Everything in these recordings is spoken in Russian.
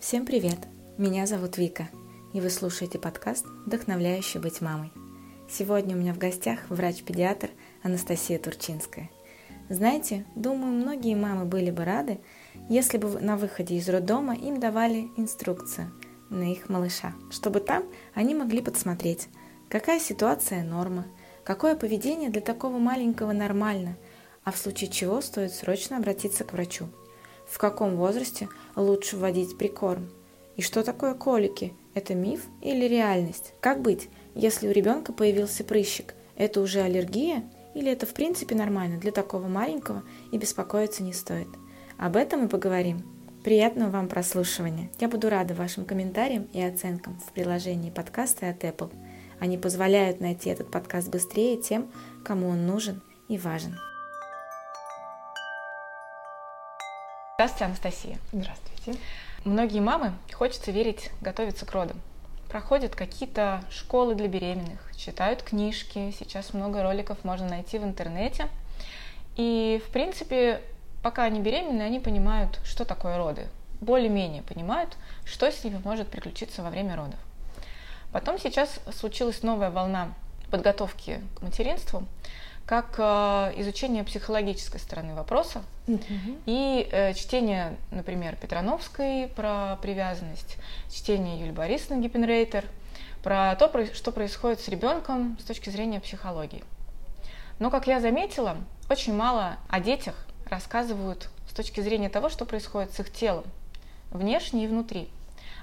Всем привет! Меня зовут Вика, и вы слушаете подкаст «Вдохновляющий быть мамой». Сегодня у меня в гостях врач-педиатр Анастасия Турчинская. Знаете, думаю, многие мамы были бы рады, если бы на выходе из роддома им давали инструкцию на их малыша, чтобы там они могли подсмотреть, какая ситуация норма, какое поведение для такого маленького нормально, а в случае чего стоит срочно обратиться к врачу – в каком возрасте лучше вводить прикорм? И что такое колики? Это миф или реальность? Как быть, если у ребенка появился прыщик? Это уже аллергия или это в принципе нормально для такого маленького и беспокоиться не стоит? Об этом мы поговорим. Приятного вам прослушивания. Я буду рада вашим комментариям и оценкам в приложении подкаста от Apple. Они позволяют найти этот подкаст быстрее тем, кому он нужен и важен. Здравствуйте, Анастасия. Здравствуйте. Многие мамы, хочется верить, готовятся к родам. Проходят какие-то школы для беременных, читают книжки, сейчас много роликов можно найти в интернете. И, в принципе, пока они беременны, они понимают, что такое роды. Более-менее понимают, что с ними может приключиться во время родов. Потом сейчас случилась новая волна подготовки к материнству – как э, изучение психологической стороны вопроса mm-hmm. и э, чтение, например, Петрановской про привязанность, чтение Юлии Борисовны Гиппенрейтер про то, что происходит с ребенком с точки зрения психологии. Но, как я заметила, очень мало о детях рассказывают с точки зрения того, что происходит с их телом, внешне и внутри.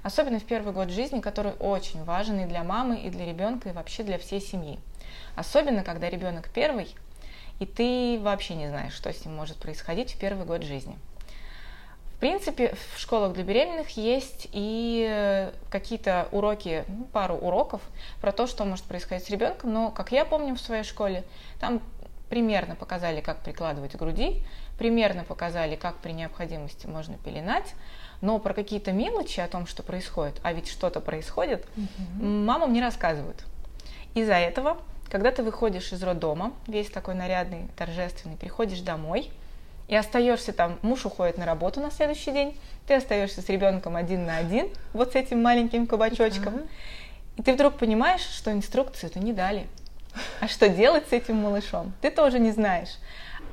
Особенно в первый год жизни, который очень важен и для мамы, и для ребенка, и вообще для всей семьи. Особенно, когда ребенок первый, и ты вообще не знаешь, что с ним может происходить в первый год жизни. В принципе, в школах для беременных есть и какие-то уроки, ну, пару уроков про то, что может происходить с ребенком, но, как я помню в своей школе, там примерно показали, как прикладывать к груди, примерно показали, как при необходимости можно пеленать, но про какие-то мелочи о том, что происходит, а ведь что-то происходит, угу. мамам не рассказывают. Из-за этого когда ты выходишь из роддома, весь такой нарядный, торжественный, приходишь домой и остаешься там, муж уходит на работу на следующий день, ты остаешься с ребенком один на один, вот с этим маленьким кабачочком, uh-huh. и ты вдруг понимаешь, что инструкцию это не дали. А что делать с этим малышом, ты тоже не знаешь.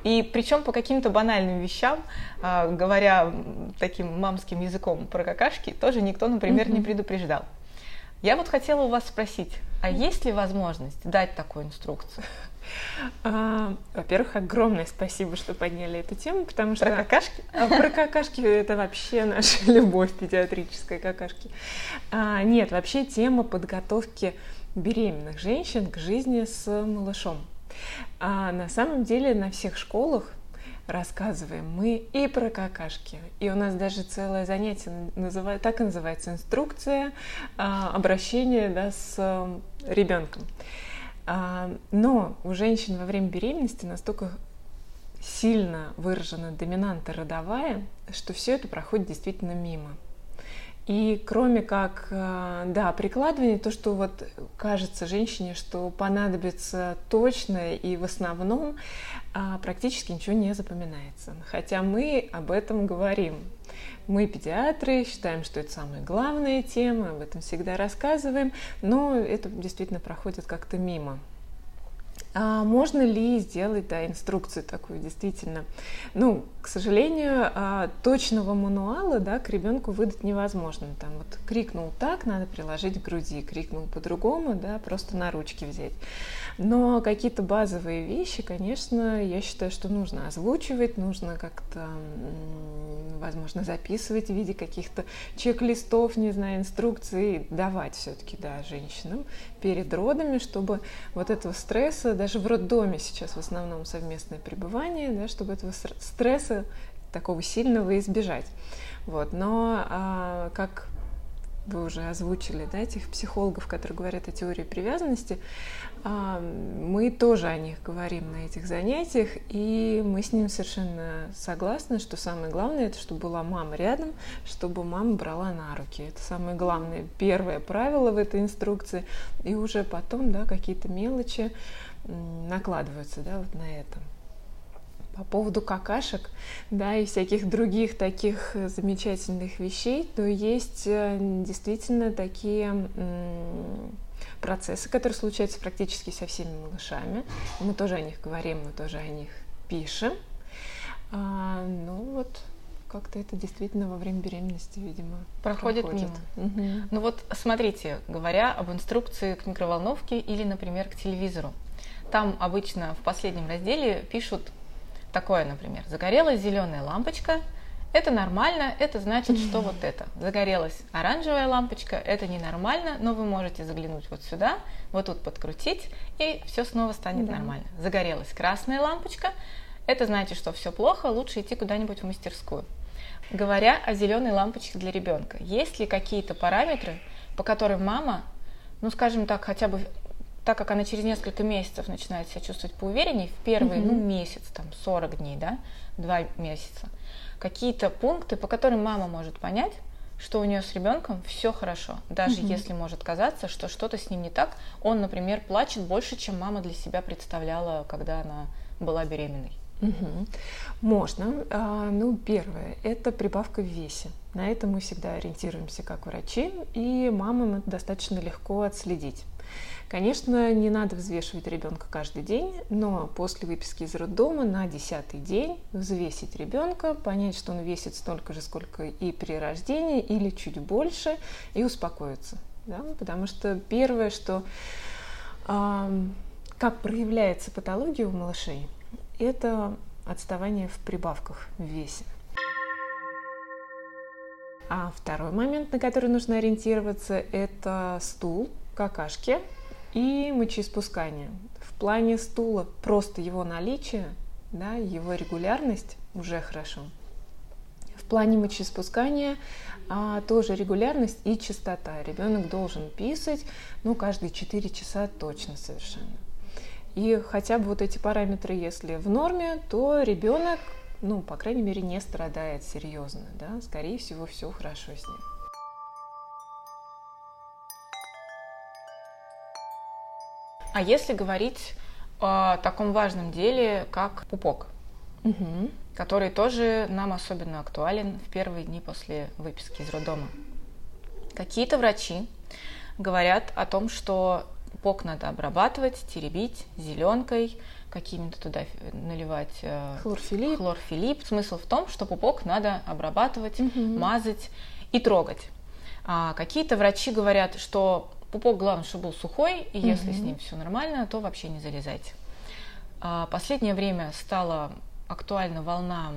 И причем по каким-то банальным вещам, а, говоря таким мамским языком про какашки, тоже никто, например, mm-hmm. не предупреждал. Я вот хотела у вас спросить, а есть ли возможность дать такую инструкцию? А, во-первых, огромное спасибо, что подняли эту тему, потому что... Про какашки? А, про какашки это вообще наша любовь педиатрической какашки. А, нет, вообще тема подготовки беременных женщин к жизни с малышом. А на самом деле на всех школах рассказываем мы и про какашки. И у нас даже целое занятие называет, так и называется инструкция а, обращения да, с а, ребенком. А, но у женщин во время беременности настолько сильно выражена доминанта родовая, что все это проходит действительно мимо. И кроме как, э, да, прикладывание, то, что вот кажется женщине, что понадобится точно и в основном, а, практически ничего не запоминается. Хотя мы об этом говорим. Мы, педиатры, считаем, что это самая главная тема, об этом всегда рассказываем, но это действительно проходит как-то мимо. А можно ли сделать да, инструкцию такую действительно? Ну, к сожалению, а, точного мануала да, к ребенку выдать невозможно. Там вот крикнул так, надо приложить к груди, крикнул по-другому, да, просто на ручки взять. Но какие-то базовые вещи, конечно, я считаю, что нужно озвучивать, нужно как-то, возможно, записывать в виде каких-то чек-листов, не знаю, инструкций, давать все-таки, да, женщинам перед родами, чтобы вот этого стресса, даже в роддоме сейчас в основном совместное пребывание, да, чтобы этого стресса такого сильного избежать. Вот. Но а, как вы уже озвучили, да, этих психологов, которые говорят о теории привязанности, мы тоже о них говорим на этих занятиях, и мы с ним совершенно согласны, что самое главное, это чтобы была мама рядом, чтобы мама брала на руки. Это самое главное, первое правило в этой инструкции, и уже потом, да, какие-то мелочи накладываются, да, вот на это. по поводу какашек, да, и всяких других таких замечательных вещей, то есть э, действительно такие процессы, которые случаются практически со всеми малышами. Мы тоже о них говорим, мы тоже о них пишем. А, ну вот, как-то это действительно во время беременности, видимо, проходит, проходит. мимо. Угу. Ну вот, смотрите, говоря об инструкции к микроволновке или, например, к телевизору, там обычно в последнем разделе пишут такое, например, загорелась зеленая лампочка, это нормально, это значит, что вот это. Загорелась оранжевая лампочка, это ненормально, но вы можете заглянуть вот сюда, вот тут подкрутить, и все снова станет да. нормально. Загорелась красная лампочка, это значит, что все плохо, лучше идти куда-нибудь в мастерскую. Говоря о зеленой лампочке для ребенка, есть ли какие-то параметры, по которым мама, ну скажем так, хотя бы так как она через несколько месяцев начинает себя чувствовать поувереннее, в первый mm-hmm. ну, месяц, там, 40 дней, да, два месяца, какие-то пункты, по которым мама может понять, что у нее с ребенком все хорошо, даже mm-hmm. если может казаться, что что-то с ним не так. Он, например, плачет больше, чем мама для себя представляла, когда она была беременной. Угу. Можно. А, ну, первое – это прибавка в весе. На это мы всегда ориентируемся как врачи, и мамам это достаточно легко отследить. Конечно, не надо взвешивать ребенка каждый день, но после выписки из роддома на десятый день взвесить ребенка, понять, что он весит столько же, сколько и при рождении, или чуть больше, и успокоиться. Да? Потому что первое, что э, как проявляется патология у малышей, это отставание в прибавках в весе. А второй момент, на который нужно ориентироваться, это стул, какашки и мочеиспускание. В плане стула просто его наличие, да, его регулярность уже хорошо. В плане мочеиспускания а, тоже регулярность и частота. Ребенок должен писать, ну, каждые 4 часа точно совершенно. И хотя бы вот эти параметры, если в норме, то ребенок, ну, по крайней мере, не страдает серьезно, да, скорее всего, все хорошо с ним. А если говорить о таком важном деле, как пупок, угу. который тоже нам особенно актуален в первые дни после выписки из роддома. Какие-то врачи говорят о том, что пупок надо обрабатывать, теребить зеленкой, какими-то туда наливать э, хлорфилип. хлорфилип. Смысл в том, что пупок надо обрабатывать, угу. мазать и трогать. А какие-то врачи говорят, что Пупок, главное, чтобы был сухой, и угу. если с ним все нормально, то вообще не залезайте. А, последнее время стала актуальна волна,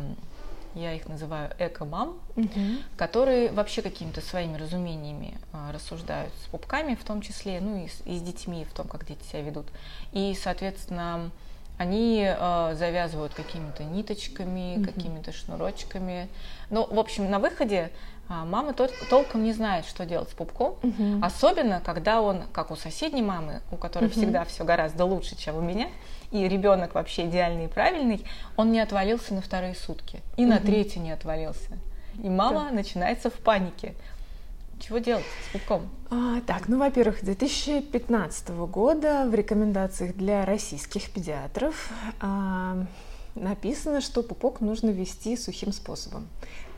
я их называю эко-мам, угу. которые вообще какими-то своими разумениями а, рассуждают с пупками, в том числе, ну и с, и с детьми, в том, как дети себя ведут. И, соответственно, они э, завязывают какими-то ниточками, mm какими-то шнурочками. Ну, в общем, на выходе а мама тол- толком не знает, что делать с пупком, угу. особенно когда он, как у соседней мамы, у которой угу. всегда все гораздо лучше, чем у меня, и ребенок вообще идеальный и правильный, он не отвалился на вторые сутки, и угу. на третий не отвалился. И мама да. начинается в панике. Чего делать с пупком? А, так, ну, во-первых, 2015 года в рекомендациях для российских педиатров а, написано, что пупок нужно вести сухим способом.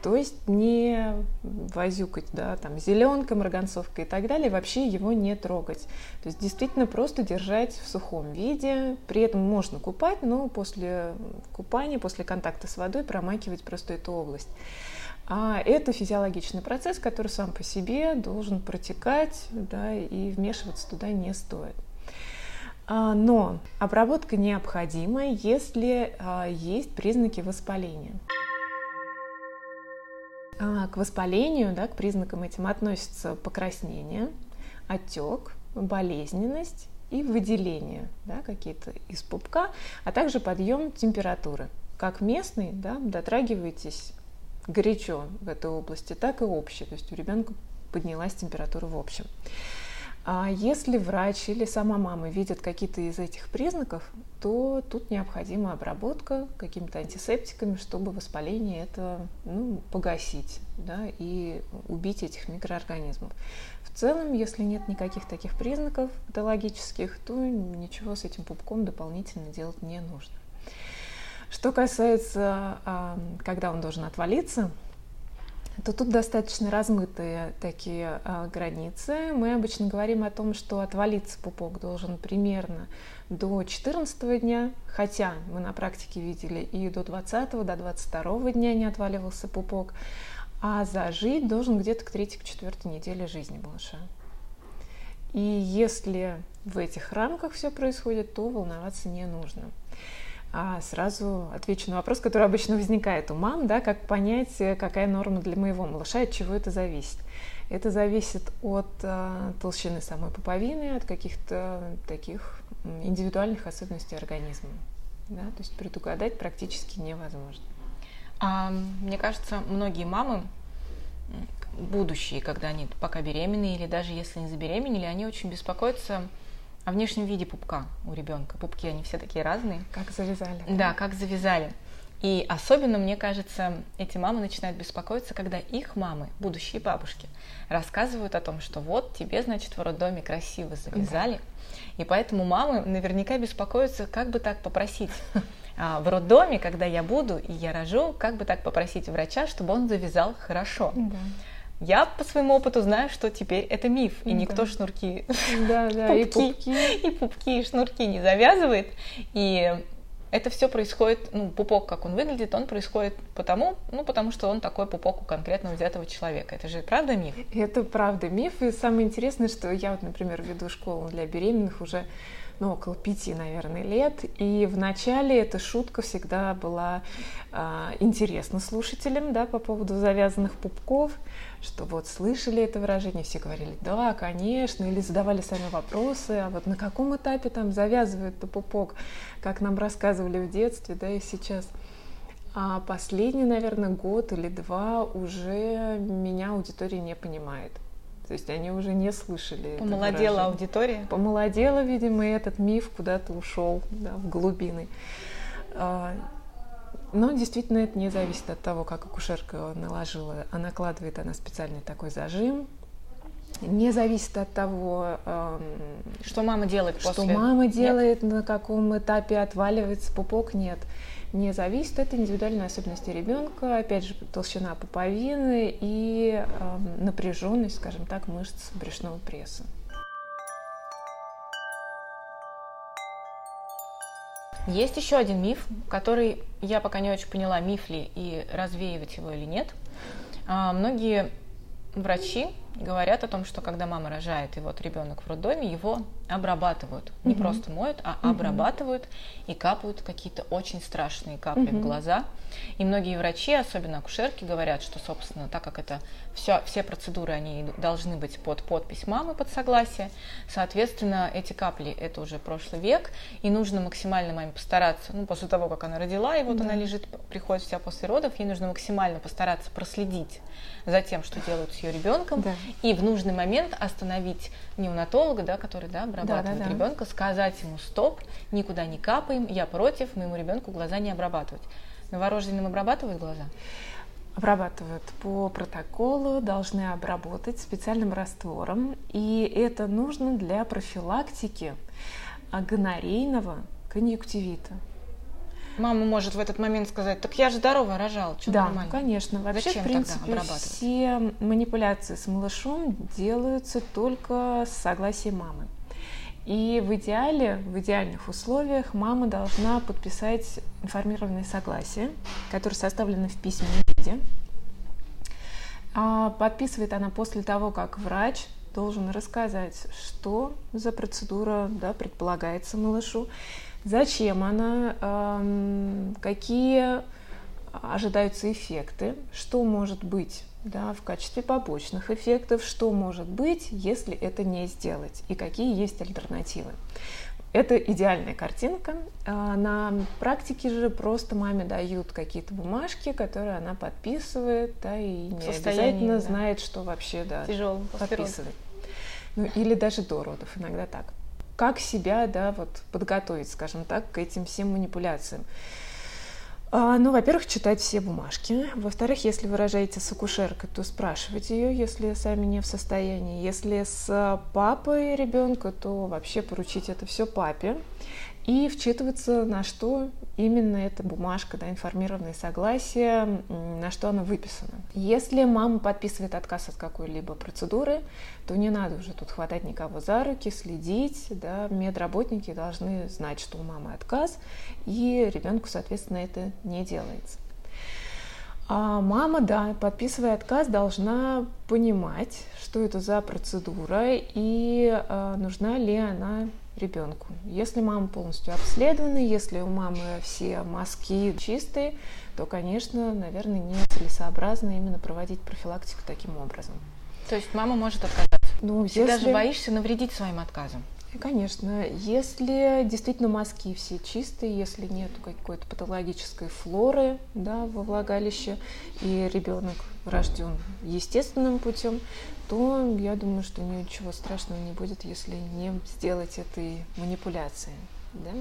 То есть не возюкать, да, там, зеленка, марганцовка и так далее, вообще его не трогать. То есть действительно просто держать в сухом виде. При этом можно купать, но после купания, после контакта с водой промакивать просто эту область. А это физиологичный процесс, который сам по себе должен протекать, да, и вмешиваться туда не стоит. А, но обработка необходима, если а, есть признаки воспаления. А, к воспалению, да, к признакам этим относятся покраснение, отек, болезненность и выделение да, какие-то из пупка, а также подъем температуры. Как местный, да, дотрагиваетесь горячо в этой области, так и общий. То есть у ребенка поднялась температура в общем. А если врач или сама мама видят какие-то из этих признаков, то тут необходима обработка какими-то антисептиками, чтобы воспаление это ну, погасить да, и убить этих микроорганизмов. В целом, если нет никаких таких признаков патологических, то ничего с этим пупком дополнительно делать не нужно. Что касается, когда он должен отвалиться, то тут достаточно размытые такие границы. Мы обычно говорим о том, что отвалиться пупок должен примерно до 14 дня, хотя мы на практике видели и до 20, до 22 дня не отваливался пупок, а зажить должен где-то к 3-4 неделе жизни малыша. И если в этих рамках все происходит, то волноваться не нужно. А сразу отвечу на вопрос, который обычно возникает у мам, да, как понять, какая норма для моего малыша, от чего это зависит. Это зависит от э, толщины самой пуповины, от каких-то таких индивидуальных особенностей организма. Да? То есть предугадать практически невозможно. А, мне кажется, многие мамы будущие, когда они пока беременны или даже если не забеременели, они очень беспокоятся о внешнем виде пупка у ребенка. Пупки, они все такие разные. Как завязали. Да, как завязали. И особенно, мне кажется, эти мамы начинают беспокоиться, когда их мамы, будущие бабушки, рассказывают о том, что вот тебе, значит, в роддоме красиво завязали. Да. И поэтому мамы наверняка беспокоятся, как бы так попросить а, в роддоме, когда я буду и я рожу, как бы так попросить врача, чтобы он завязал хорошо. Да. Я по своему опыту знаю, что теперь это миф, и да. никто шнурки, да, да, пупки, и пупки, и пупки, и шнурки не завязывает. И это все происходит, ну, пупок, как он выглядит, он происходит потому, ну, потому что он такой пупок у конкретно взятого человека. Это же правда миф? Это правда миф, и самое интересное, что я вот, например, веду школу для беременных уже ну, около пяти, наверное, лет. И в начале эта шутка всегда была э, интересна слушателям, да, по поводу завязанных пупков, что вот слышали это выражение, все говорили, да, конечно, или задавали сами вопросы, а вот на каком этапе там завязывают пупок, как нам рассказывали в детстве, да, и сейчас. А последний, наверное, год или два уже меня аудитория не понимает. То есть они уже не слышали. Помолодела аудитория? Помолодела, видимо, и этот миф куда-то ушел да, в глубины. А, но действительно это не зависит от того, как акушерка наложила, а накладывает она специальный такой зажим. Не зависит от того, что мама делает после. Что мама делает, нет? на каком этапе отваливается пупок, нет не зависит. Это индивидуальные особенности ребенка, опять же, толщина пуповины и э, напряженность, скажем так, мышц брюшного пресса. Есть еще один миф, который я пока не очень поняла, миф ли и развеивать его или нет. А, многие врачи говорят о том, что когда мама рожает, и вот ребенок в роддоме, его обрабатывают. Не угу. просто моют, а угу. обрабатывают и капают какие-то очень страшные капли угу. в глаза. И многие врачи, особенно акушерки, говорят, что, собственно, так как это все, все процедуры, они должны быть под подпись мамы, под согласие, соответственно, эти капли – это уже прошлый век, и нужно максимально маме постараться, ну, после того, как она родила, и вот да. она лежит, приходит вся после родов, ей нужно максимально постараться проследить за тем, что делают с ее ребенком, да. И в нужный момент остановить неонатолога, да, который да, обрабатывает да, да, ребенка, сказать ему стоп, никуда не капаем, я против, моему ребенку глаза не обрабатывать. Новорожденным обрабатывают глаза? Обрабатывают по протоколу, должны обработать специальным раствором, и это нужно для профилактики гонорейного конъюнктивита. Мама может в этот момент сказать, так я же здорово рожал, что да, нормально. конечно. Вообще, Зачем в принципе, все манипуляции с малышом делаются только с согласия мамы. И в идеале, в идеальных условиях мама должна подписать информированное согласие, которое составлено в письменном виде. А подписывает она после того, как врач должен рассказать, что за процедура да, предполагается малышу, зачем она, какие ожидаются эффекты, что может быть да, в качестве побочных эффектов, что может быть, если это не сделать, и какие есть альтернативы. Это идеальная картинка. А на практике же просто маме дают какие-то бумажки, которые она подписывает, да, и не обязательно да. знает, что вообще да, Тяжелым подписывать. Ну, или даже до родов, иногда так как себя, да, вот подготовить, скажем так, к этим всем манипуляциям. А, ну, во-первых, читать все бумажки. Во-вторых, если вы рожаете с акушеркой, то спрашивать ее, если сами не в состоянии. Если с папой ребенка, то вообще поручить это все папе. И вчитываться, на что именно эта бумажка, да, информированное согласие, на что она выписана. Если мама подписывает отказ от какой-либо процедуры, то не надо уже тут хватать никого за руки, следить, да, медработники должны знать, что у мамы отказ, и ребенку, соответственно, это не делается. А мама, да, подписывая отказ, должна понимать, что это за процедура и э, нужна ли она ребенку. Если мама полностью обследована, если у мамы все мазки чистые, то, конечно, наверное, нецелесообразно именно проводить профилактику таким образом. То есть мама может отказаться? Ну, Ты если... даже боишься навредить своим отказом? Конечно, если действительно мазки все чистые, если нет какой-то патологической флоры да, во влагалище, и ребенок рожден естественным путем, то я думаю, что ничего страшного не будет, если не сделать этой манипуляции. Да?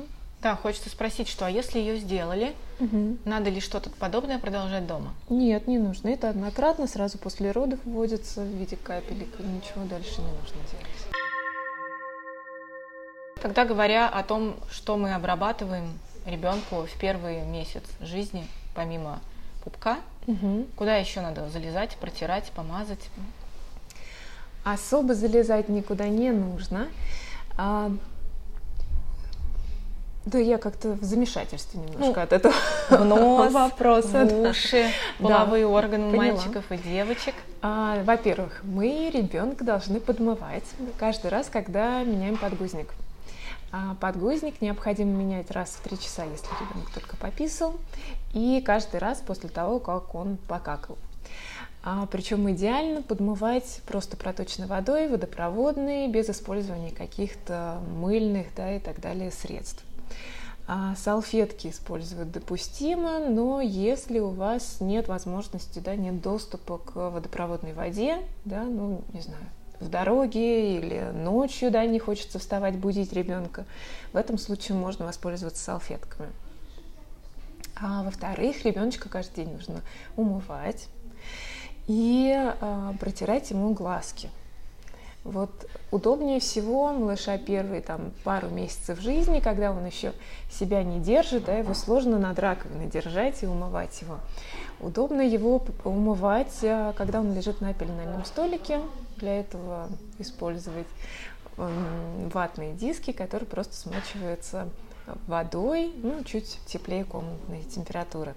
Да, хочется спросить, что а если ее сделали, угу. надо ли что-то подобное продолжать дома? Нет, не нужно. Это однократно, сразу после родов вводится в виде капелек, и ничего дальше не нужно делать. Тогда говоря о том, что мы обрабатываем ребенку в первый месяц жизни, помимо пупка, угу. куда еще надо залезать, протирать, помазать? Особо залезать никуда не нужно. А, да, я как-то в замешательстве немножко ну, от этого нос, вопроса. В уши, половые да, органы поняла. мальчиков и девочек. А, во-первых, мы ребенка должны подмывать каждый раз, когда меняем подгузник. А подгузник необходимо менять раз в три часа, если ребенок только пописал, и каждый раз после того, как он покакал. А, причем идеально подмывать просто проточной водой, водопроводной, без использования каких-то мыльных да, и так далее средств. А салфетки использовать допустимо, но если у вас нет возможности, да, нет доступа к водопроводной воде, да, ну, не знаю, в дороге или ночью, да, не хочется вставать, будить ребенка, в этом случае можно воспользоваться салфетками. А во-вторых, ребеночка каждый день нужно умывать и а, протирать ему глазки. Вот удобнее всего малыша первые там пару месяцев жизни, когда он еще себя не держит, да, его сложно над раковиной держать и умывать его. Удобно его умывать, а, когда он лежит на пеленальном столике, для этого использовать ватные диски, которые просто смачиваются водой, ну, чуть теплее комнатной температуры.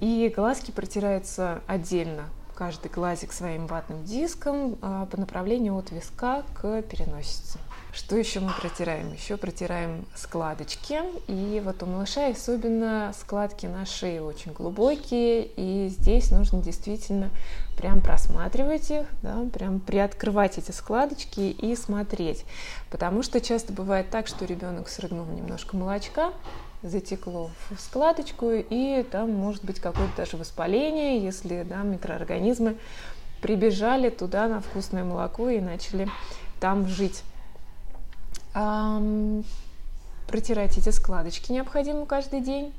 И глазки протираются отдельно, каждый глазик своим ватным диском а, по направлению от виска к переносице. Что еще мы протираем? Еще протираем складочки. И вот у малыша особенно складки на шее очень глубокие. И здесь нужно действительно прям просматривать их, да, прям приоткрывать эти складочки и смотреть. Потому что часто бывает так, что ребенок срыгнул немножко молочка, затекло в складочку, и там может быть какое-то даже воспаление, если да, микроорганизмы прибежали туда на вкусное молоко и начали там жить протирать эти складочки необходимо каждый день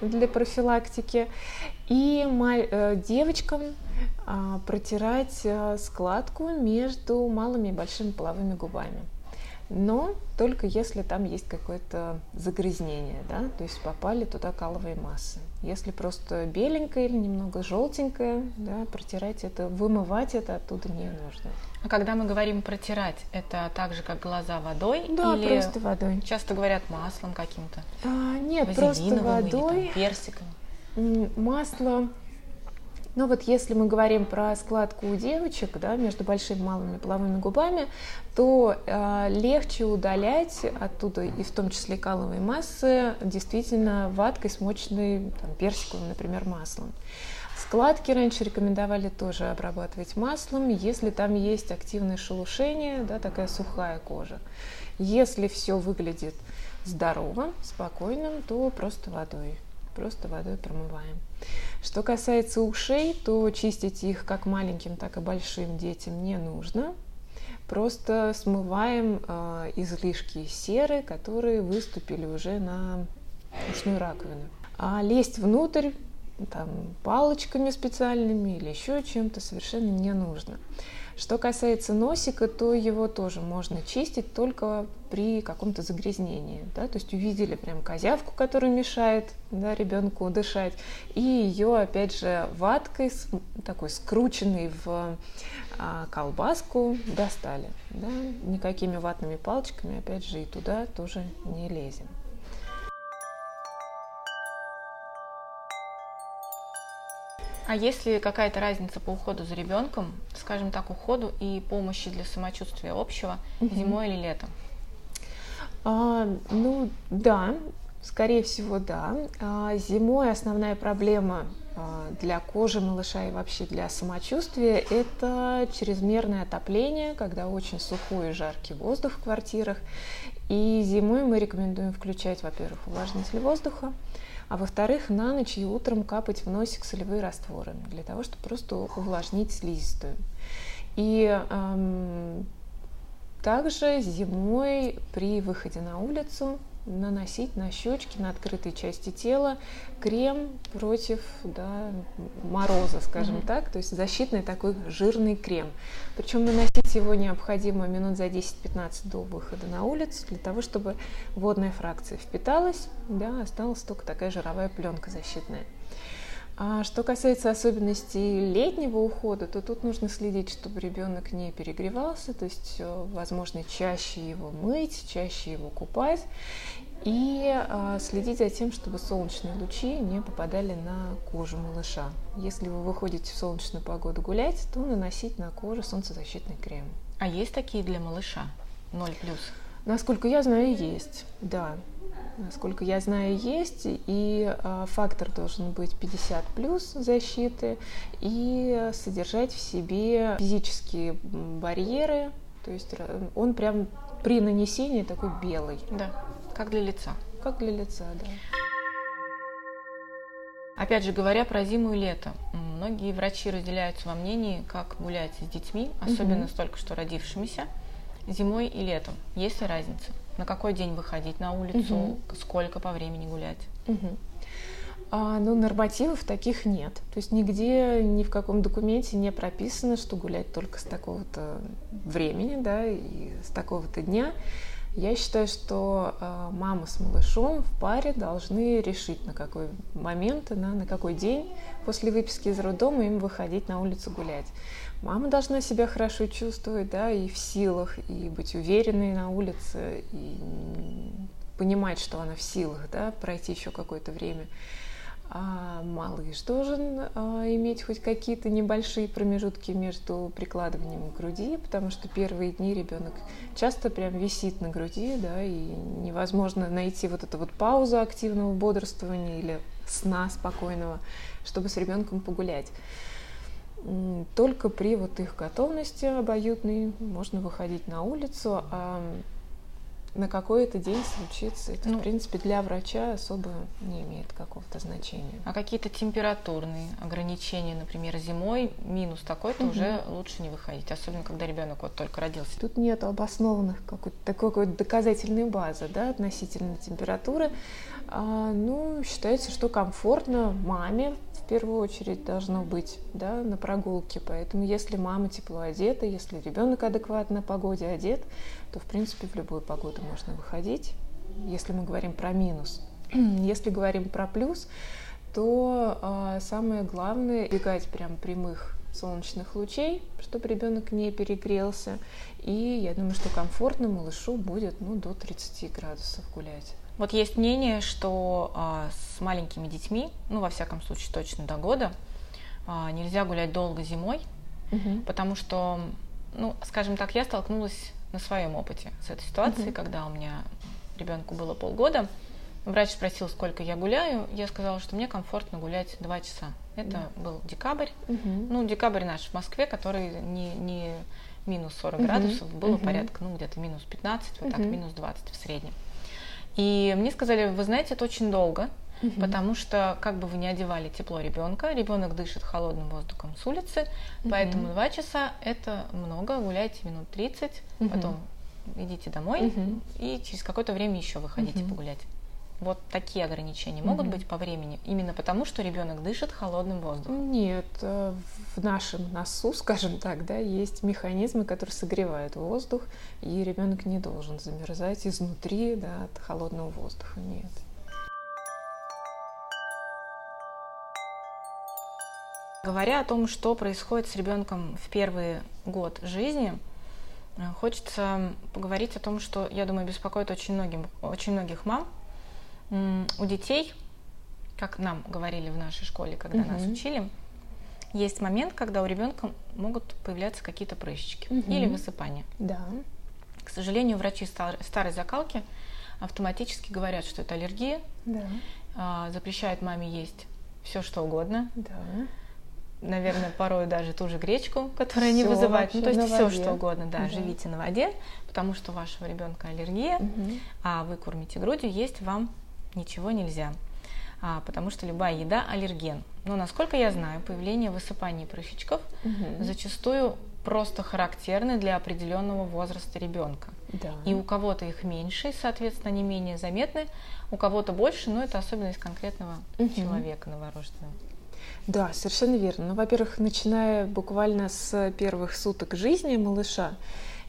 для профилактики. И э, девочкам а, протирать э, складку между малыми и большими половыми губами но только если там есть какое-то загрязнение, да, то есть попали туда каловые массы. Если просто беленькое или немного желтенькое, да, протирать это, вымывать это оттуда не нужно. А когда мы говорим протирать, это так же, как глаза водой? Да, или просто водой. Часто говорят маслом каким-то? А, нет, просто водой. Или, там, персиком. Масло но вот если мы говорим про складку у девочек, да, между большими и малыми половыми губами, то э, легче удалять оттуда, и в том числе каловые массы, действительно ваткой, смоченной там, персиковым, например, маслом. Складки раньше рекомендовали тоже обрабатывать маслом, если там есть активное шелушение, да, такая сухая кожа. Если все выглядит здорово, спокойным, то просто водой, просто водой промываем. Что касается ушей, то чистить их как маленьким, так и большим детям не нужно. Просто смываем э, излишки серы, которые выступили уже на ушную раковину. А лезть внутрь там, палочками специальными или еще чем-то совершенно не нужно. Что касается носика, то его тоже можно чистить только при каком-то загрязнении. Да? То есть увидели прям козявку, которая мешает да, ребенку дышать, и ее, опять же, ваткой, такой скрученной в а, колбаску достали. Да? Никакими ватными палочками, опять же, и туда тоже не лезем. А есть ли какая-то разница по уходу за ребенком, скажем так, уходу и помощи для самочувствия общего угу. зимой или летом? А, ну да, скорее всего да. А, зимой основная проблема а, для кожи малыша и вообще для самочувствия – это чрезмерное отопление, когда очень сухой и жаркий воздух в квартирах. И зимой мы рекомендуем включать, во-первых, увлажнитель воздуха, а во-вторых, на ночь и утром капать в носик солевые растворы для того, чтобы просто увлажнить слизистую. И эм, также зимой при выходе на улицу наносить на щечки, на открытые части тела крем против да, мороза, скажем mm-hmm. так, то есть защитный такой жирный крем. Причем наносить его необходимо минут за 10-15 до выхода на улицу, для того, чтобы водная фракция впиталась, да, осталась только такая жировая пленка защитная. А что касается особенностей летнего ухода, то тут нужно следить, чтобы ребенок не перегревался, то есть, э, возможно, чаще его мыть, чаще его купать и э, следить за тем, чтобы солнечные лучи не попадали на кожу малыша. Если вы выходите в солнечную погоду гулять, то наносить на кожу солнцезащитный крем. А есть такие для малыша? 0 плюс? Насколько я знаю, есть, да. Насколько я знаю, есть, и э, фактор должен быть 50 плюс защиты и содержать в себе физические барьеры, то есть он прям при нанесении такой белый. Да. Как для лица. Как для лица, да. Опять же, говоря про зиму и лето, многие врачи разделяются во мнении, как гулять с детьми, особенно угу. с только что родившимися, зимой и летом. Есть ли разница? На какой день выходить на улицу, угу. сколько по времени гулять? Угу. А, ну, нормативов таких нет. То есть нигде, ни в каком документе не прописано, что гулять только с такого-то времени, да, и с такого-то дня. Я считаю, что э, мама с малышом в паре должны решить, на какой момент, на, на какой день после выписки из роддома им выходить на улицу гулять. Мама должна себя хорошо чувствовать, да, и в силах, и быть уверенной на улице, и понимать, что она в силах, да, пройти еще какое-то время а малыш должен а, иметь хоть какие-то небольшие промежутки между прикладыванием к груди, потому что первые дни ребенок часто прям висит на груди, да, и невозможно найти вот эту вот паузу активного бодрствования или сна спокойного, чтобы с ребенком погулять. Только при вот их готовности обоюдной можно выходить на улицу, а на какой-то день случится. Это, ну, в принципе, для врача особо не имеет какого-то значения. А какие-то температурные ограничения, например, зимой минус такой-то угу. уже лучше не выходить, особенно когда ребенок вот только родился. Тут нет обоснованных какой-то такой какой доказательной базы да, относительно температуры. А, ну, считается, что комфортно маме в первую очередь должно быть да, на прогулке. Поэтому если мама тепло одета, если ребенок адекватно погоде одет, то в принципе в любую погоду можно выходить. Если мы говорим про минус. Если говорим про плюс, то э, самое главное избегать прям прямых солнечных лучей, чтобы ребенок не перегрелся. И я думаю, что комфортно малышу будет ну, до 30 градусов гулять. Вот есть мнение, что а, с маленькими детьми, ну, во всяком случае, точно до года, а, нельзя гулять долго зимой, угу. потому что, ну, скажем так, я столкнулась на своем опыте с этой ситуацией, угу. когда у меня ребенку было полгода. Врач спросил, сколько я гуляю. Я сказала, что мне комфортно гулять два часа. Это да. был декабрь. Угу. Ну, декабрь наш в Москве, который не, не минус 40 угу. градусов, было угу. порядка, ну, где-то минус 15, вот угу. так, минус 20 в среднем. И мне сказали, вы знаете, это очень долго, угу. потому что как бы вы не одевали тепло ребенка, ребенок дышит холодным воздухом с улицы, угу. поэтому два часа это много, гуляйте минут 30, угу. потом идите домой угу. и через какое-то время еще выходите угу. погулять. вот такие ограничения могут mm-hmm. быть по времени, именно потому, что ребенок дышит холодным воздухом? Нет, э, в нашем носу, скажем так, да, есть механизмы, которые согревают воздух, и ребенок не должен замерзать изнутри да, от холодного воздуха. Нет. Говоря о том, что происходит с ребенком в первый год жизни, э, хочется поговорить о том, что, я думаю, беспокоит очень, многим, очень многих мам. У детей, как нам говорили в нашей школе, когда угу. нас учили, есть момент, когда у ребенка могут появляться какие-то прыщики угу. или высыпания. Да. К сожалению, врачи старой закалки автоматически говорят, что это аллергия, да. А, запрещают маме есть все что угодно. Да наверное, порой даже ту же гречку, которая не вызывает, ну то есть все что угодно, да, угу. живите на воде, потому что у вашего ребенка аллергия, угу. а вы кормите грудью, есть вам ничего нельзя, а, потому что любая еда аллерген. Но насколько я знаю, появление высыпаний прыщичков угу. зачастую просто характерны для определенного возраста ребенка. Да. И у кого-то их меньше, соответственно, они менее заметны, у кого-то больше, но это особенность конкретного угу. человека новорожденного. Да, совершенно верно. Ну, во-первых, начиная буквально с первых суток жизни малыша,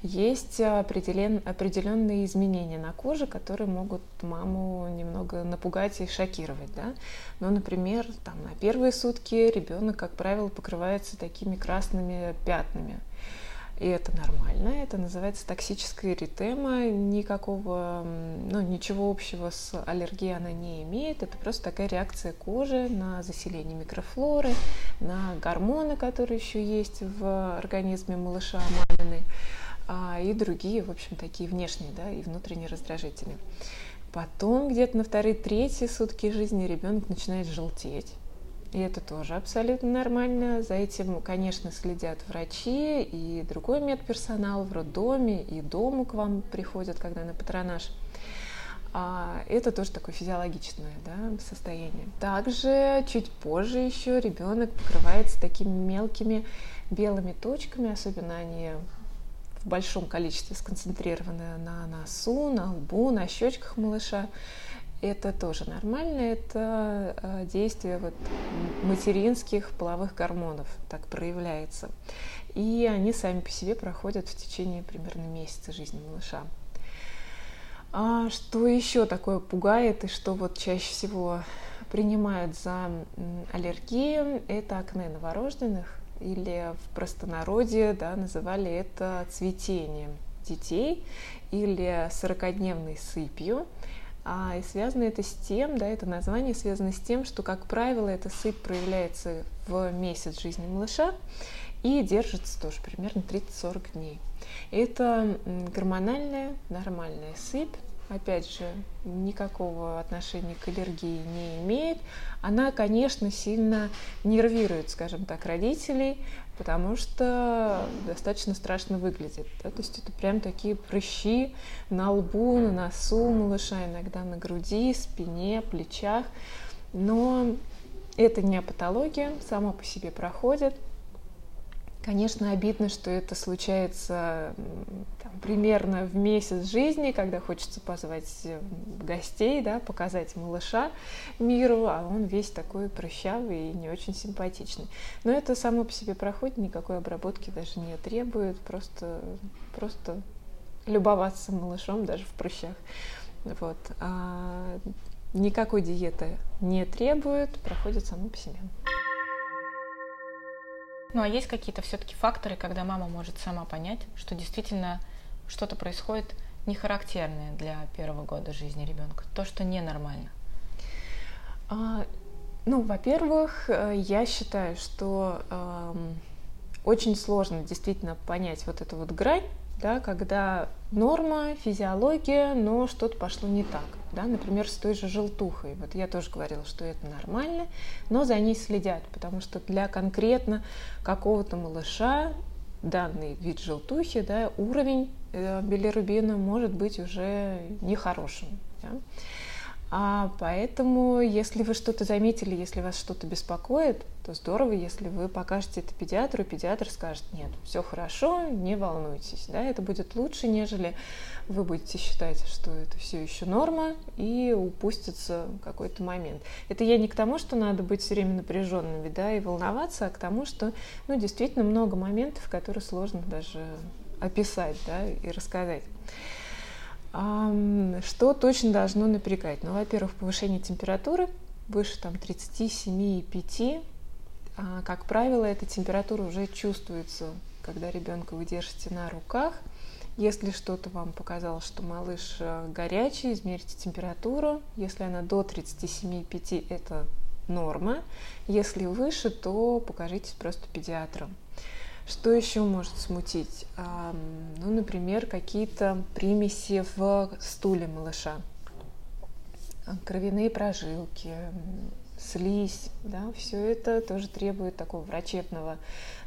есть определен, определенные изменения на коже, которые могут маму немного напугать и шокировать. Да? Ну, например, там, на первые сутки ребенок, как правило, покрывается такими красными пятнами. И это нормально, это называется токсическая эритема, никакого, ну, ничего общего с аллергией она не имеет, это просто такая реакция кожи на заселение микрофлоры, на гормоны, которые еще есть в организме малыша мамины, а, и другие, в общем, такие внешние, да, и внутренние раздражители. Потом где-то на вторые-третьи сутки жизни ребенок начинает желтеть, и это тоже абсолютно нормально. За этим, конечно, следят врачи и другой медперсонал в роддоме, и дому к вам приходят, когда на патронаж. А это тоже такое физиологичное да, состояние. Также чуть позже еще ребенок покрывается такими мелкими белыми точками, особенно они в большом количестве сконцентрированы на носу, на лбу, на щечках малыша это тоже нормально, это э, действие вот материнских половых гормонов так проявляется. И они сами по себе проходят в течение примерно месяца жизни малыша. А что еще такое пугает и что вот чаще всего принимают за аллергию, это акне новорожденных или в простонародье да, называли это цветением детей или 40-дневной сыпью. А, и связано это с тем, да, это название связано с тем, что, как правило, эта сыпь проявляется в месяц жизни малыша и держится тоже примерно 30-40 дней. Это гормональная нормальная сыпь, опять же, никакого отношения к аллергии не имеет. Она, конечно, сильно нервирует, скажем так, родителей, потому что достаточно страшно выглядит. Да? То есть это прям такие прыщи на лбу, на носу малыша, иногда на груди, спине, плечах. Но это не патология, само по себе проходит – Конечно, обидно, что это случается там, примерно в месяц жизни, когда хочется позвать гостей, да, показать малыша миру, а он весь такой прыщавый и не очень симпатичный. Но это само по себе проходит, никакой обработки даже не требует, просто, просто любоваться малышом даже в прыщах. Вот. А никакой диеты не требует, проходит само по себе. Ну а есть какие-то все-таки факторы, когда мама может сама понять, что действительно что-то происходит нехарактерное для первого года жизни ребенка, то, что ненормально? А, ну, во-первых, э, я считаю, что э, очень сложно действительно понять вот эту вот грань, да, когда норма, физиология, но что-то пошло не так да, например, с той же желтухой. Вот я тоже говорила, что это нормально, но за ней следят, потому что для конкретно какого-то малыша данный вид желтухи, да, уровень э, билирубина может быть уже нехорошим. Да. А поэтому, если вы что-то заметили, если вас что-то беспокоит, то здорово, если вы покажете это педиатру, педиатр скажет, нет, все хорошо, не волнуйтесь. Да, это будет лучше, нежели вы будете считать, что это все еще норма, и упустится какой-то момент. Это я не к тому, что надо быть все время напряженными да, и волноваться, а к тому, что ну, действительно много моментов, которые сложно даже описать да, и рассказать. Что точно должно напрягать? Ну, во-первых, повышение температуры выше там 37,5. А, как правило, эта температура уже чувствуется, когда ребенка вы держите на руках. Если что-то вам показалось, что малыш э, горячий, измерьте температуру. Если она до 37,5, это норма. Если выше, то покажитесь просто педиатру. Что еще может смутить? Ну, например, какие-то примеси в стуле малыша, кровяные прожилки, слизь, да, все это тоже требует такого врачебного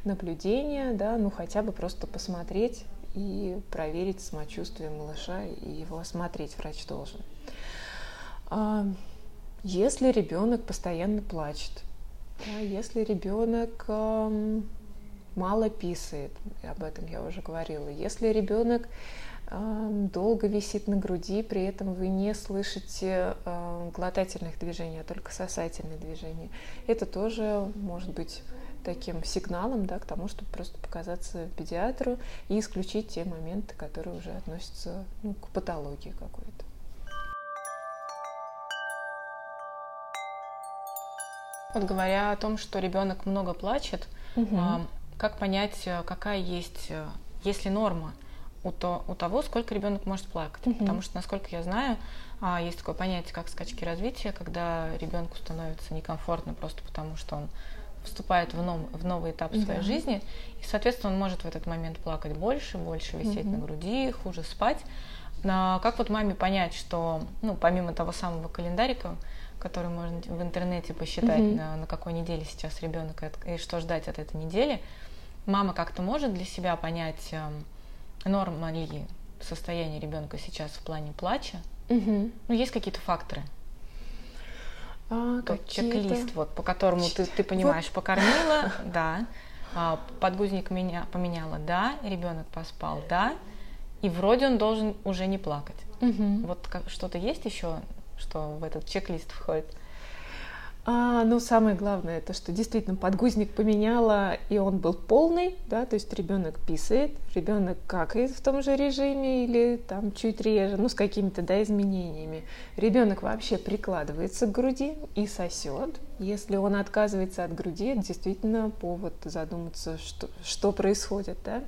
наблюдения, да, ну хотя бы просто посмотреть и проверить самочувствие малыша и его осмотреть врач должен. Если ребенок постоянно плачет, если ребенок мало писает, об этом я уже говорила. Если ребенок долго висит на груди, при этом вы не слышите глотательных движений, а только сосательные движения. Это тоже может быть таким сигналом да, к тому, чтобы просто показаться педиатру и исключить те моменты, которые уже относятся ну, к патологии какой-то. Вот говоря о том, что ребенок много плачет, угу. Как понять, э, какая есть, э, есть ли норма у, то, у того, сколько ребенок может плакать? Угу. Потому что, насколько я знаю, а, есть такое понятие, как скачки развития, когда ребенку становится некомфортно просто потому, что он вступает в, нов, в новый этап своей да. жизни, и, соответственно, он может в этот момент плакать больше, больше висеть угу. на груди, хуже спать. Но как вот маме понять, что, ну, помимо того самого календарика, который можно в интернете посчитать, угу. на, на какой неделе сейчас ребенок и что ждать от этой недели, мама как-то может для себя понять, эм, норма ли состояние ребенка сейчас в плане плача. Угу. Ну, есть какие-то факторы. А, Тот чек-лист, вот, по которому ты, ты понимаешь, вот. покормила, да, а, подгузник меня поменяла, да, ребенок поспал, да, и вроде он должен уже не плакать. Угу. Вот что-то есть еще, что в этот чек-лист входит? А, ну, самое главное, это что действительно подгузник поменяла, и он был полный, да, то есть ребенок писает, ребенок какает в том же режиме или там чуть реже, ну, с какими-то, да, изменениями. Ребенок вообще прикладывается к груди и сосет. Если он отказывается от груди, это действительно повод задуматься, что, что происходит, да.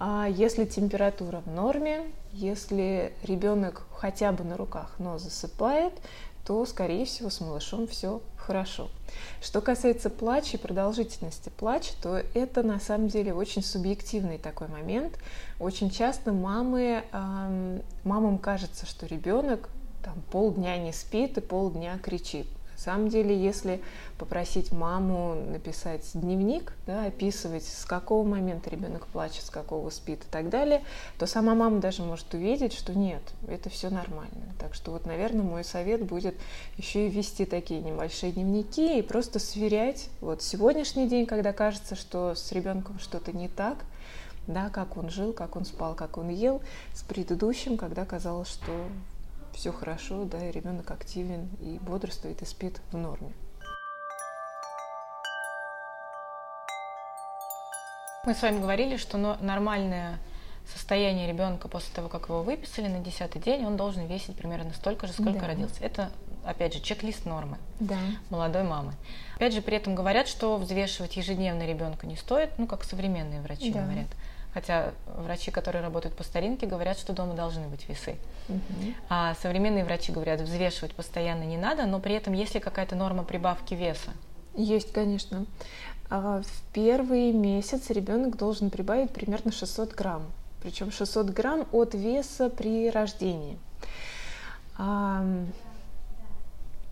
А если температура в норме, если ребенок хотя бы на руках, но засыпает, то, скорее всего, с малышом все хорошо. Что касается плача и продолжительности плача, то это на самом деле очень субъективный такой момент. Очень часто мамы, э, мамам кажется, что ребенок там полдня не спит и полдня кричит. На самом деле, если попросить маму написать дневник, да, описывать, с какого момента ребенок плачет, с какого спит и так далее, то сама мама даже может увидеть, что нет, это все нормально. Так что вот, наверное, мой совет будет еще и вести такие небольшие дневники и просто сверять вот сегодняшний день, когда кажется, что с ребенком что-то не так, да, как он жил, как он спал, как он ел, с предыдущим, когда казалось, что все хорошо, да, и ребенок активен и бодрствует и спит в норме. Мы с вами говорили, что нормальное состояние ребенка после того, как его выписали на десятый день, он должен весить примерно столько же, сколько да. родился. Это, опять же, чек-лист нормы да. молодой мамы. Опять же, при этом говорят, что взвешивать ежедневно ребенка не стоит, ну, как современные врачи да. говорят. Хотя врачи, которые работают по старинке, говорят, что дома должны быть весы. Угу. А современные врачи говорят, взвешивать постоянно не надо, но при этом есть ли какая-то норма прибавки веса? Есть, конечно. А в первый месяц ребенок должен прибавить примерно 600 грамм. Причем 600 грамм от веса при рождении.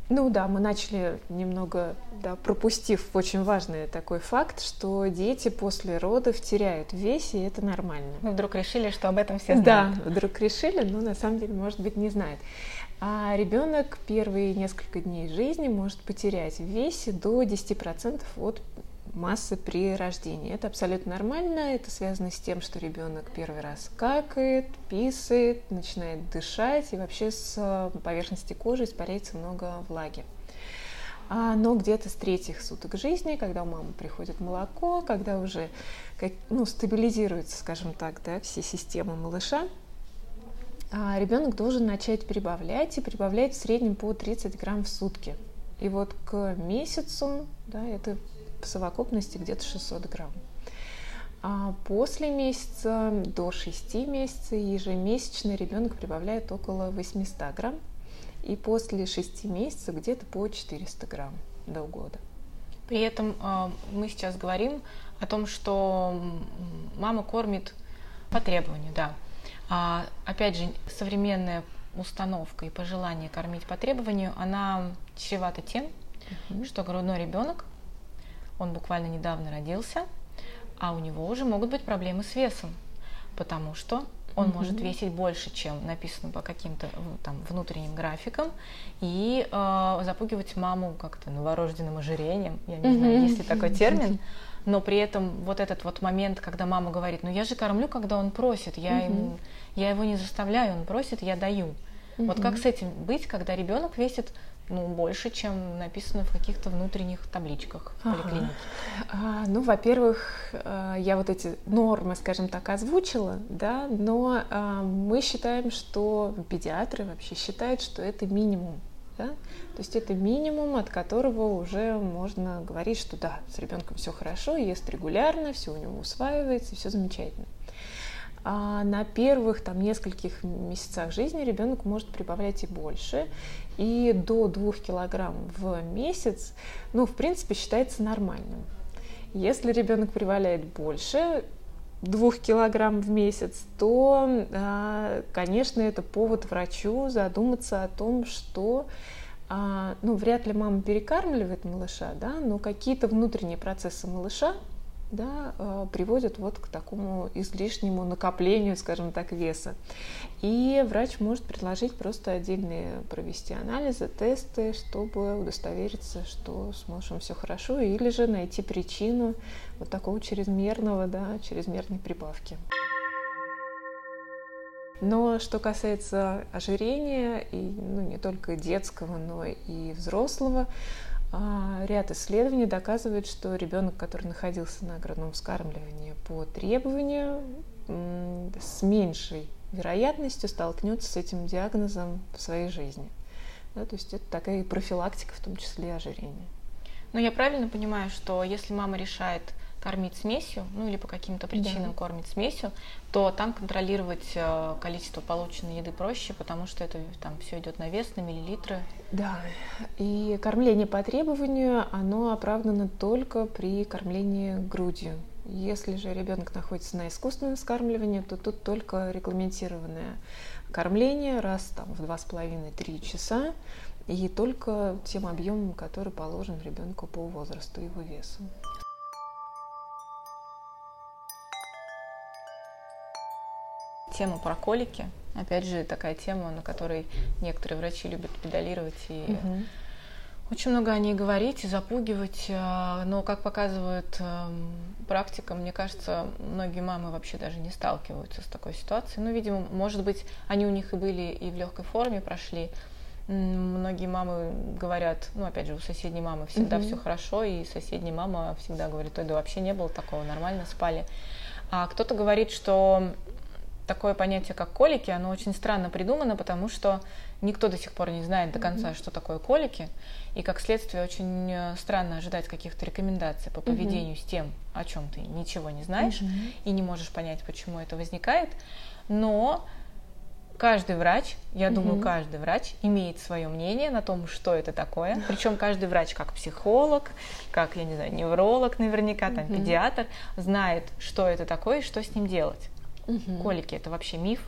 Ну да, мы начали немного, да, пропустив очень важный такой факт, что дети после родов теряют в весе, и это нормально. Мы вдруг решили, что об этом все знают. Да, вдруг решили, но на самом деле, может быть, не знают. А ребенок первые несколько дней жизни может потерять в весе до 10% от массы при рождении. Это абсолютно нормально, это связано с тем, что ребенок первый раз какает, писает, начинает дышать, и вообще с э, поверхности кожи испаряется много влаги. А, но где-то с третьих суток жизни, когда у мамы приходит молоко, когда уже ну, стабилизируется, скажем так, да, все системы малыша, а ребенок должен начать прибавлять и прибавлять в среднем по 30 грамм в сутки. И вот к месяцу, да, это в совокупности где-то 600 грамм. А после месяца до 6 месяцев ежемесячно ребенок прибавляет около 800 грамм. И после 6 месяцев где-то по 400 грамм до года. При этом э, мы сейчас говорим о том, что мама кормит по требованию, да. А, опять же, современная установка и пожелание кормить по требованию, она чревата тем, угу. что грудной ребенок он буквально недавно родился, а у него уже могут быть проблемы с весом, потому что он mm может весить больше, чем написано по каким-то там внутренним графикам, и э, запугивать маму как-то новорожденным ожирением, я не mm знаю, есть ли такой термин, но при этом вот этот вот момент, когда мама говорит, ну я же кормлю, когда он просит, я, mm ему, я его не заставляю, он просит, я даю. mm Вот как с этим быть, когда ребенок весит ну, больше, чем написано в каких-то внутренних табличках в поликлинике? Ага. А, ну, во-первых, э, я вот эти нормы, скажем так, озвучила, да, но а, мы считаем, что педиатры вообще считают, что это минимум. Да? То есть это минимум, от которого уже можно говорить, что да, с ребенком все хорошо, ест регулярно, все у него усваивается, все замечательно. А на первых там нескольких месяцах жизни ребенок может прибавлять и больше и до 2 килограмм в месяц, ну, в принципе, считается нормальным. Если ребенок прибавляет больше 2 килограмм в месяц, то, а, конечно, это повод врачу задуматься о том, что а, ну, вряд ли мама перекармливает малыша, да, но какие-то внутренние процессы малыша да, э, приводят вот к такому излишнему накоплению, скажем так, веса. И врач может предложить просто отдельные провести анализы, тесты, чтобы удостовериться, что с малышом все хорошо, или же найти причину вот такого чрезмерного, да, чрезмерной прибавки. Но что касается ожирения, и, ну, не только детского, но и взрослого, ряд исследований доказывает, что ребенок, который находился на грудном вскармливании по требованию, с меньшей вероятностью столкнется с этим диагнозом в своей жизни. Да, то есть это такая профилактика, в том числе ожирения. Но я правильно понимаю, что если мама решает кормить смесью, ну или по каким-то причинам да. кормить смесью, то там контролировать э, количество полученной еды проще, потому что это там все идет на вес, на миллилитры. Да, и кормление по требованию, оно оправдано только при кормлении грудью. Если же ребенок находится на искусственном скармливании, то тут только регламентированное кормление раз там, в два с половиной три часа и только тем объемом, который положен ребенку по возрасту и его весу. Тема про колики, опять же, такая тема, на которой некоторые врачи любят педалировать и угу. очень много о ней говорить и запугивать, а, но, как показывает эм, практика, мне кажется, многие мамы вообще даже не сталкиваются с такой ситуацией. Ну, видимо, может быть, они у них и были и в легкой форме прошли. Многие мамы говорят, ну, опять же, у соседней мамы всегда угу. все хорошо, и соседняя мама всегда говорит, ой, да вообще не было такого, нормально спали. А кто-то говорит, что такое понятие, как колики, оно очень странно придумано, потому что никто до сих пор не знает до конца, mm-hmm. что такое колики, и как следствие очень э, странно ожидать каких-то рекомендаций по поведению mm-hmm. с тем, о чем ты ничего не знаешь mm-hmm. и не можешь понять, почему это возникает. Но каждый врач, я mm-hmm. думаю, каждый врач имеет свое мнение на том, что это такое. Причем каждый врач, как психолог, как, я не знаю, невролог наверняка, там, mm-hmm. педиатр, знает, что это такое и что с ним делать. Угу. Колики это вообще миф?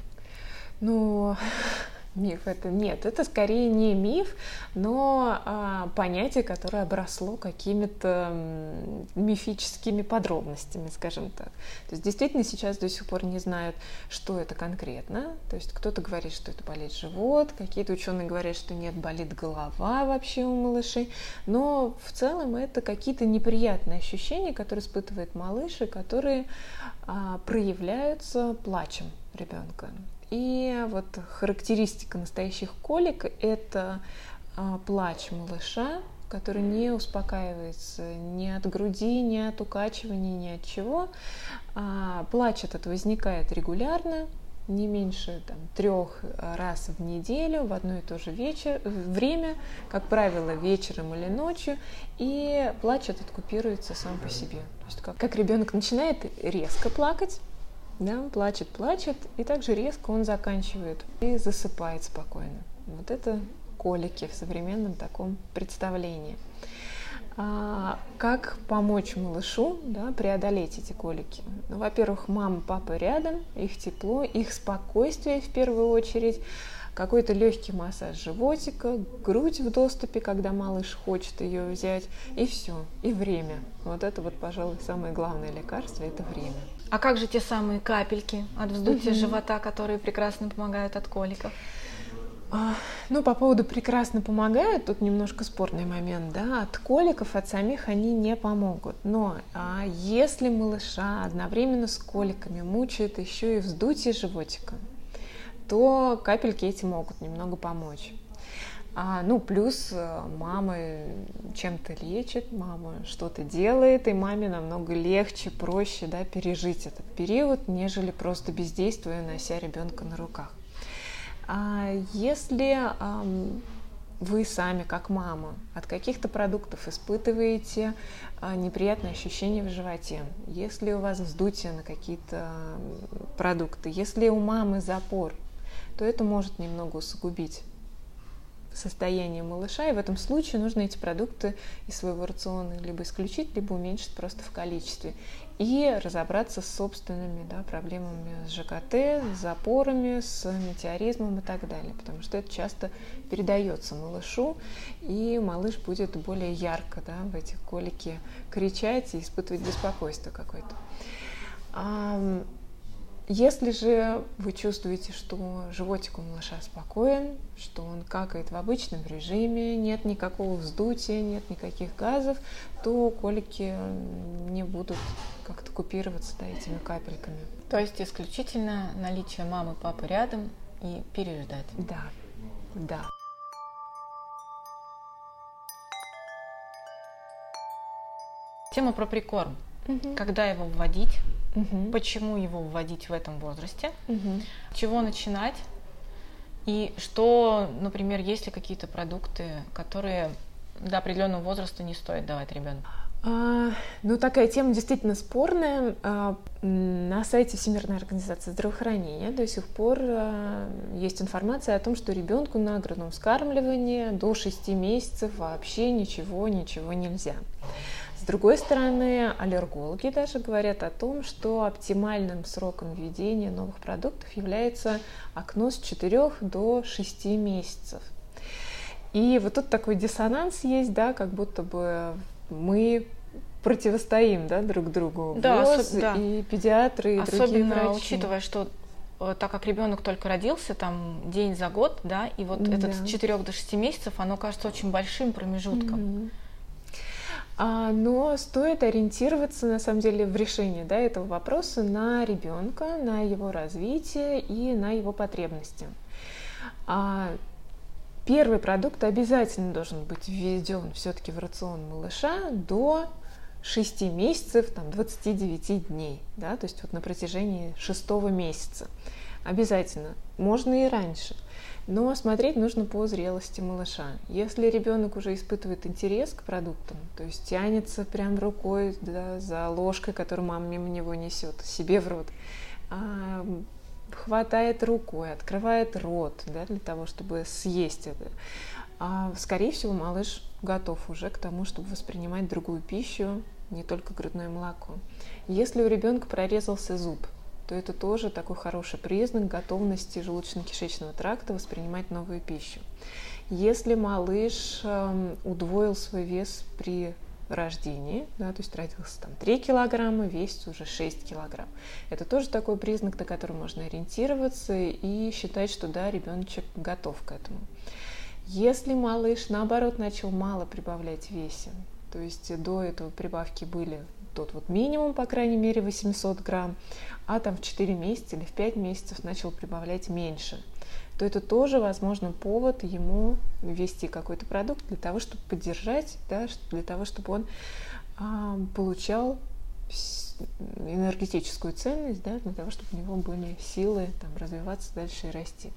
Ну, Миф это нет, это скорее не миф, но а, понятие, которое обросло какими-то мифическими подробностями, скажем так. То есть действительно сейчас до сих пор не знают, что это конкретно. То есть кто-то говорит, что это болит живот, какие-то ученые говорят, что нет, болит голова вообще у малышей. Но в целом это какие-то неприятные ощущения, которые испытывает малыш и которые а, проявляются плачем ребенка. И вот характеристика настоящих колик – это а, плач малыша, который не успокаивается ни от груди, ни от укачивания, ни от чего. А, плач этот возникает регулярно, не меньше там, трех раз в неделю в одно и то же вечер, время, как правило, вечером или ночью, и плач этот купируется сам по себе. То есть как, как ребенок начинает резко плакать, да, плачет, плачет, и также резко он заканчивает и засыпает спокойно. Вот это колики в современном таком представлении. А, как помочь малышу да, преодолеть эти колики? Ну, во-первых, мама, папа рядом, их тепло, их спокойствие в первую очередь, какой-то легкий массаж животика, грудь в доступе, когда малыш хочет ее взять, и все, и время. Вот это вот, пожалуй, самое главное лекарство – это время. А как же те самые капельки от вздутия угу. живота, которые прекрасно помогают от коликов? А, ну, по поводу прекрасно помогают, тут немножко спорный момент, да, от коликов, от самих они не помогут. Но а если малыша одновременно с коликами мучает еще и вздутие животика, то капельки эти могут немного помочь. А, ну, плюс э, мама чем-то лечит, мама что-то делает, и маме намного легче, проще да, пережить этот период, нежели просто бездействуя, нося ребенка на руках. А если а, вы сами, как мама, от каких-то продуктов испытываете а, неприятные ощущения в животе, если у вас вздутие на какие-то продукты, если у мамы запор, то это может немного усугубить состояние малыша, и в этом случае нужно эти продукты из своего рациона либо исключить, либо уменьшить просто в количестве. И разобраться с собственными да, проблемами с ЖКТ, с запорами, с метеоризмом и так далее, потому что это часто передается малышу, и малыш будет более ярко да, в эти колики кричать и испытывать беспокойство какое-то. Если же вы чувствуете, что животик у малыша спокоен, что он какает в обычном режиме, нет никакого вздутия, нет никаких газов, то колики не будут как-то купироваться да, этими капельками. То есть исключительно наличие мамы, папы рядом и переждать. Да, да. Тема про прикорм. Угу. Когда его вводить, угу. почему его вводить в этом возрасте, угу. чего начинать и что, например, есть ли какие-то продукты, которые до определенного возраста не стоит давать ребенку? А, ну, такая тема действительно спорная. А, на сайте Всемирной организации здравоохранения до сих пор а, есть информация о том, что ребенку на грудном вскармливании до 6 месяцев вообще ничего, ничего нельзя другой стороны, аллергологи даже говорят о том, что оптимальным сроком введения новых продуктов является окно с 4 до 6 месяцев. И вот тут такой диссонанс есть, да, как будто бы мы противостоим да, друг другу. Да, ВОЗ особ... да. и педиатры, и Особенно другие врачи. учитывая, что э, так как ребенок только родился, там день за год, да, и вот да. этот с 4 до 6 месяцев, оно кажется очень большим промежутком. Mm-hmm. А, но стоит ориентироваться, на самом деле, в решении да, этого вопроса на ребенка, на его развитие и на его потребности. А, первый продукт обязательно должен быть введен все-таки в рацион малыша до 6 месяцев, там, 29 дней, да, то есть вот на протяжении шестого месяца. Обязательно. Можно и раньше. Но смотреть нужно по зрелости малыша. Если ребенок уже испытывает интерес к продуктам, то есть тянется прям рукой да, за ложкой, которую мама мимо него несет, себе в рот, а, хватает рукой, открывает рот да, для того, чтобы съесть это, а, скорее всего, малыш готов уже к тому, чтобы воспринимать другую пищу, не только грудное молоко. Если у ребенка прорезался зуб, то это тоже такой хороший признак готовности желудочно-кишечного тракта воспринимать новую пищу. Если малыш эм, удвоил свой вес при рождении, да, то есть родился там 3 килограмма, весит уже 6 килограмм. Это тоже такой признак, на который можно ориентироваться и считать, что да, ребеночек готов к этому. Если малыш, наоборот, начал мало прибавлять весе, то есть до этого прибавки были тот вот минимум, по крайней мере, 800 грамм, а там в 4 месяца или в 5 месяцев начал прибавлять меньше, то это тоже, возможно, повод ему ввести какой-то продукт для того, чтобы поддержать, да, для того, чтобы он а, получал энергетическую ценность, да, для того, чтобы у него были силы там, развиваться дальше и расти.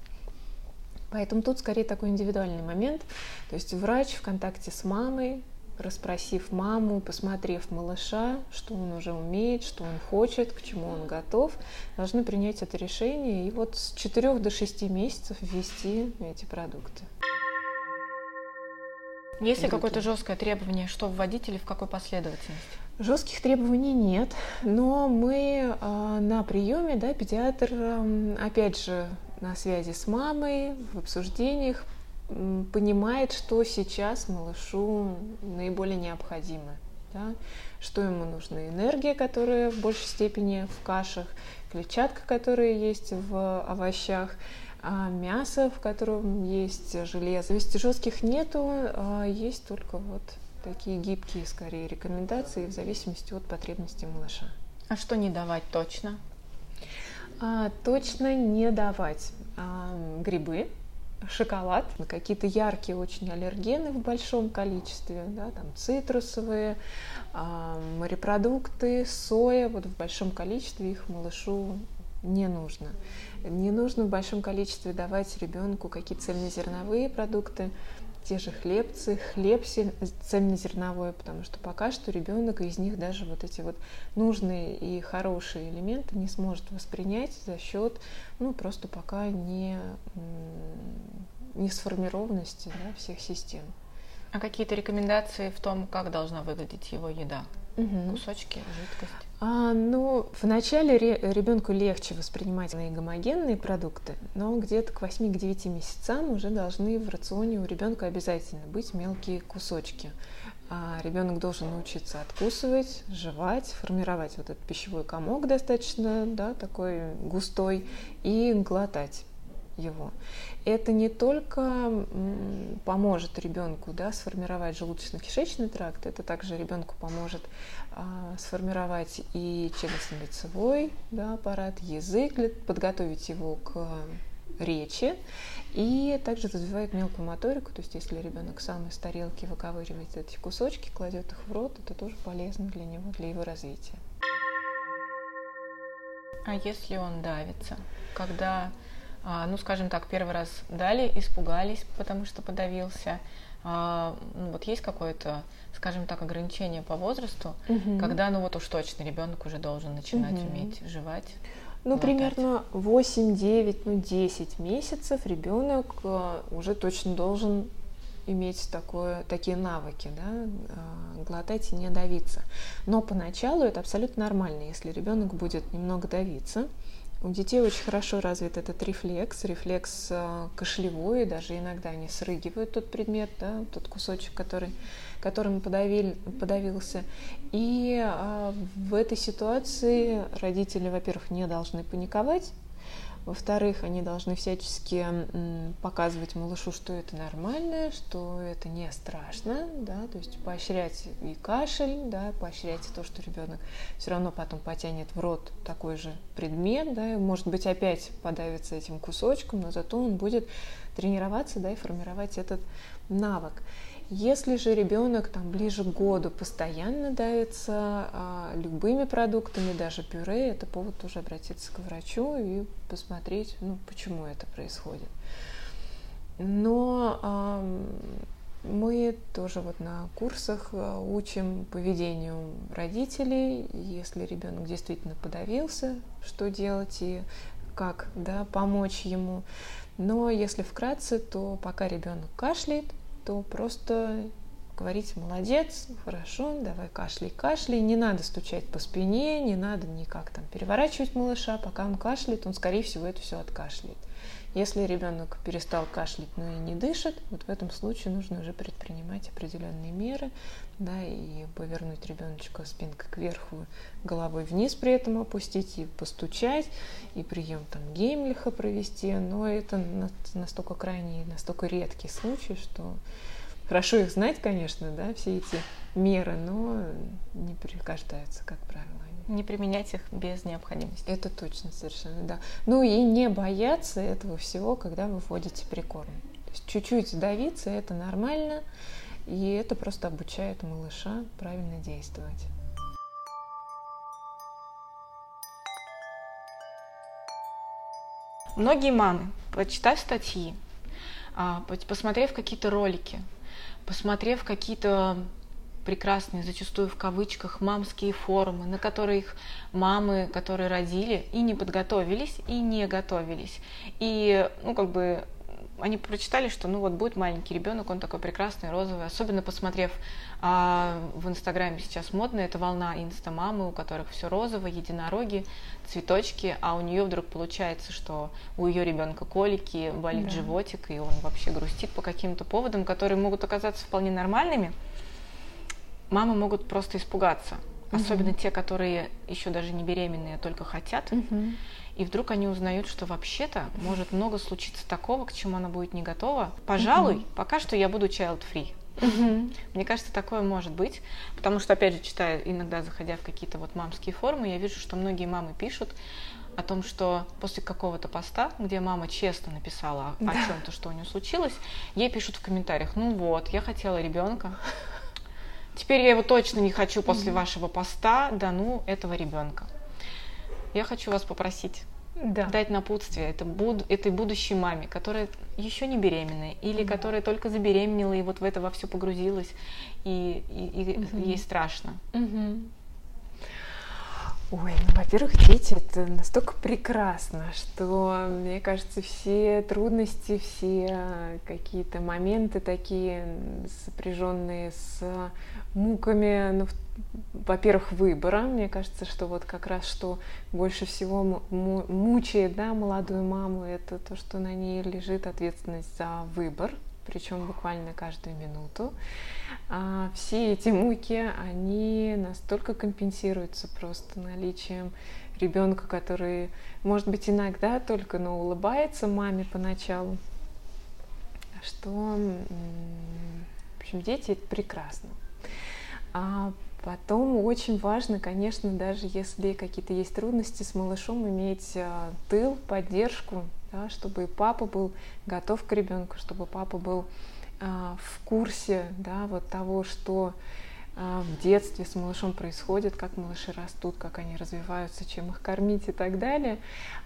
Поэтому тут скорее такой индивидуальный момент. То есть врач в контакте с мамой расспросив маму, посмотрев малыша, что он уже умеет, что он хочет, к чему он готов, должны принять это решение и вот с 4 до 6 месяцев ввести эти продукты. Есть ли какое-то жесткое требование, что вводить или в какой последовательности? Жестких требований нет, но мы э, на приеме, да, педиатр, э, опять же, на связи с мамой, в обсуждениях понимает, что сейчас малышу наиболее необходимо. Да? Что ему нужна энергия, которая в большей степени в кашах, клетчатка, которая есть в овощах, а мясо, в котором есть железо. Есть жестких нету, а есть только вот такие гибкие, скорее, рекомендации в зависимости от потребностей малыша. А что не давать точно? А, точно не давать а, грибы, шоколад, какие-то яркие очень аллергены в большом количестве, да, там цитрусовые, э, морепродукты, соя, вот в большом количестве их малышу не нужно. Не нужно в большом количестве давать ребенку какие-то цельнозерновые продукты, те же хлебцы, хлеб цельнозерновой, потому что пока что ребенок из них даже вот эти вот нужные и хорошие элементы не сможет воспринять за счет, ну, просто пока не, не сформированности да, всех систем. А какие-то рекомендации в том, как должна выглядеть его еда? Угу. Кусочки, жидкость? А, ну, вначале ребенку легче воспринимать гомогенные продукты, но где-то к 8-9 месяцам уже должны в рационе у ребенка обязательно быть мелкие кусочки. А ребенок должен научиться откусывать, жевать, формировать вот этот пищевой комок достаточно, да, такой густой, и глотать его. Это не только поможет ребенку да, сформировать желудочно-кишечный тракт, это также ребенку поможет а, сформировать и челюстно-лицевой да, аппарат, язык, подготовить его к речи и также развивает мелкую моторику, то есть если ребенок сам из тарелки выковыривает эти кусочки, кладет их в рот, это тоже полезно для него, для его развития. А если он давится, когда ну, скажем так, первый раз дали, испугались, потому что подавился. А, ну, вот есть какое-то, скажем так, ограничение по возрасту, угу. когда, ну вот уж точно ребенок уже должен начинать угу. уметь жевать. Ну, глотать. примерно 8, 9, ну, 10 месяцев ребенок а, уже точно должен иметь такое, такие навыки, да, глотать и не давиться. Но поначалу это абсолютно нормально, если ребенок будет немного давиться, у детей очень хорошо развит этот рефлекс, рефлекс э, кашлевой, даже иногда они срыгивают тот предмет, да, тот кусочек, который, которым подавили, подавился. И а, в этой ситуации родители, во-первых, не должны паниковать, во-вторых, они должны всячески показывать малышу, что это нормально, что это не страшно, да, то есть поощрять и кашель, да, поощрять то, что ребенок все равно потом потянет в рот такой же предмет, да, и, может быть, опять подавится этим кусочком, но зато он будет тренироваться, да, и формировать этот навык. Если же ребенок там ближе к году постоянно давится а, любыми продуктами, даже пюре, это повод уже обратиться к врачу и посмотреть, ну, почему это происходит. Но а, мы тоже вот на курсах а, учим поведению родителей, если ребенок действительно подавился, что делать и как да, помочь ему. Но если вкратце, то пока ребенок кашляет, то просто говорить молодец, хорошо, давай кашляй, кашляй. Не надо стучать по спине, не надо никак там переворачивать малыша. Пока он кашляет, он, скорее всего, это все откашляет. Если ребенок перестал кашлять, но и не дышит, вот в этом случае нужно уже предпринимать определенные меры, да, и повернуть ребеночка спинкой кверху, головой вниз при этом опустить, и постучать, и прием там Геймлиха провести, но это настолько крайний, настолько редкий случай, что хорошо их знать, конечно, да, все эти меры, но не пригождаются, как правило не применять их без необходимости. Это точно совершенно, да. Ну и не бояться этого всего, когда вы вводите прикорм. То есть чуть-чуть давиться, это нормально, и это просто обучает малыша правильно действовать. Многие мамы, прочитав статьи, а, посмотрев какие-то ролики, посмотрев какие-то прекрасные, зачастую в кавычках, мамские форумы, на которых мамы, которые родили, и не подготовились, и не готовились. И, ну, как бы, они прочитали, что ну вот будет маленький ребенок, он такой прекрасный, розовый, особенно посмотрев а, в Инстаграме сейчас модно, это волна инстамамы, у которых все розовое, единороги, цветочки, а у нее вдруг получается, что у ее ребенка колики, болит да. животик, и он вообще грустит по каким-то поводам, которые могут оказаться вполне нормальными, мамы могут просто испугаться. Угу. Особенно те, которые еще даже не беременные, а только хотят. Угу. И вдруг они узнают, что вообще-то может много случиться такого, к чему она будет не готова. Пожалуй, угу. пока что я буду child-free. Угу. Мне кажется, такое может быть, потому что, опять же, читая, иногда заходя в какие-то вот мамские форумы, я вижу, что многие мамы пишут о том, что после какого-то поста, где мама честно написала да. о чем-то, что у нее случилось, ей пишут в комментариях, ну вот, я хотела ребенка, Теперь я его точно не хочу после вашего поста, да ну, этого ребенка. Я хочу вас попросить да. дать напутствие это буд- этой будущей маме, которая еще не беременная, или mm-hmm. которая только забеременела и вот в это во все погрузилась, и, и, и mm-hmm. ей страшно. Mm-hmm. Ой, ну, во-первых, дети это настолько прекрасно, что, мне кажется, все трудности, все какие-то моменты такие сопряженные с муками, ну, во-первых, выбора. Мне кажется, что вот как раз что больше всего мучает да, молодую маму, это то, что на ней лежит ответственность за выбор, причем буквально каждую минуту. А все эти муки, они настолько компенсируются просто наличием ребенка, который, может быть, иногда только, но улыбается маме поначалу, что, в общем, дети это прекрасно. А потом очень важно, конечно, даже если какие-то есть трудности с малышом, иметь а, тыл, поддержку, да, чтобы папа был готов к ребенку, чтобы папа был в курсе да, вот того, что а, в детстве с малышом происходит, как малыши растут, как они развиваются, чем их кормить и так далее,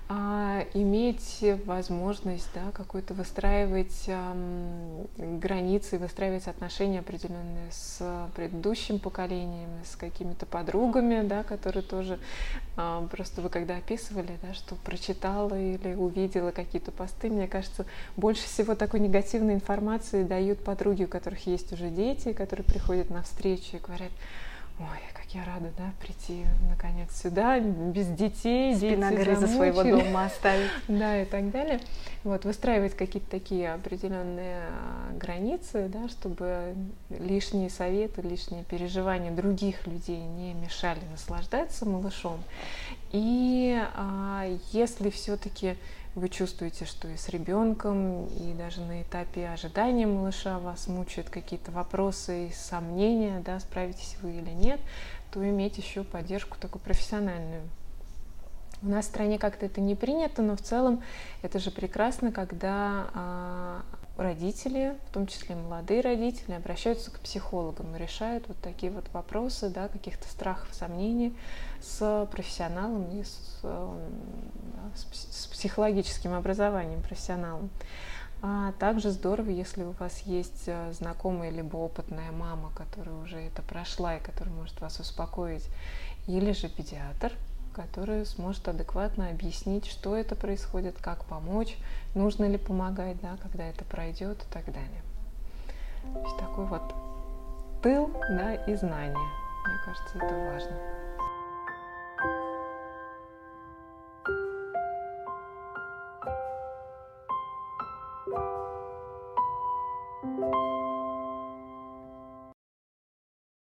а иметь возможность да, какой-то выстраивать эм, границы, выстраивать отношения определенные с предыдущим поколением, с какими-то подругами, да, которые тоже э, просто вы когда описывали, да, что прочитала или увидела какие-то посты, мне кажется, больше всего такой негативной информации дают подруги, у которых есть уже дети, которые приходят на встречу и говорят, ой, как я рада, да, прийти наконец сюда, без детей, Спина дети за своего дома оставить. Да, и так далее. Вот, выстраивать какие-то такие определенные а, границы, да, чтобы лишние советы, лишние переживания других людей не мешали наслаждаться малышом. И а, если все-таки вы чувствуете, что и с ребенком, и даже на этапе ожидания малыша вас мучают какие-то вопросы и сомнения, да, справитесь вы или нет, то иметь еще поддержку такую профессиональную. У нас в стране как-то это не принято, но в целом это же прекрасно, когда а, родители, в том числе молодые родители, обращаются к психологам и решают вот такие вот вопросы, да, каких-то страхов, сомнений с профессионалом и с, с психологическим образованием профессионалом. А также здорово, если у вас есть э, знакомая либо опытная мама, которая уже это прошла и которая может вас успокоить, или же педиатр, который сможет адекватно объяснить, что это происходит, как помочь, нужно ли помогать, да, когда это пройдет и так далее. То есть такой вот тыл да, и знания. Мне кажется, это важно. Thank you